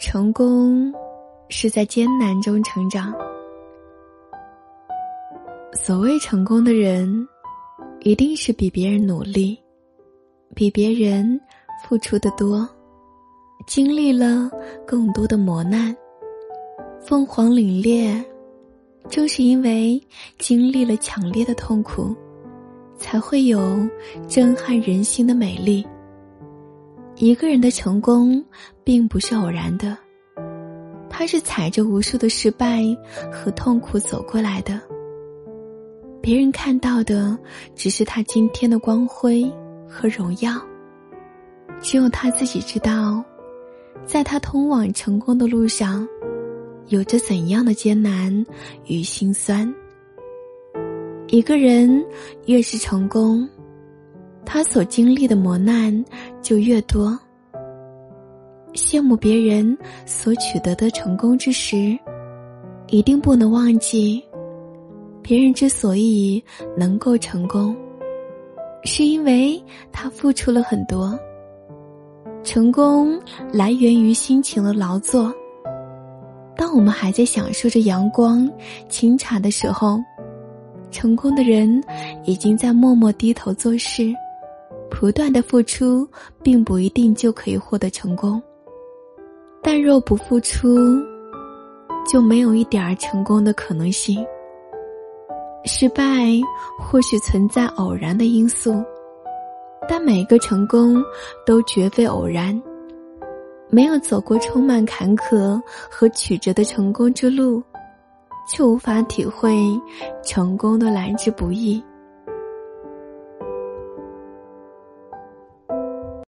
成功是在艰难中成长。所谓成功的人，一定是比别人努力，比别人付出的多，经历了更多的磨难。凤凰凛冽，正是因为经历了强烈的痛苦，才会有震撼人心的美丽。一个人的成功，并不是偶然的，他是踩着无数的失败和痛苦走过来的。别人看到的只是他今天的光辉和荣耀，只有他自己知道，在他通往成功的路上，有着怎样的艰难与心酸。一个人越是成功。他所经历的磨难就越多。羡慕别人所取得的成功之时，一定不能忘记，别人之所以能够成功，是因为他付出了很多。成功来源于辛勤的劳作。当我们还在享受着阳光、清茶的时候，成功的人已经在默默低头做事。不断的付出，并不一定就可以获得成功。但若不付出，就没有一点儿成功的可能性。失败或许存在偶然的因素，但每个成功都绝非偶然。没有走过充满坎坷和曲折的成功之路，却无法体会成功的来之不易。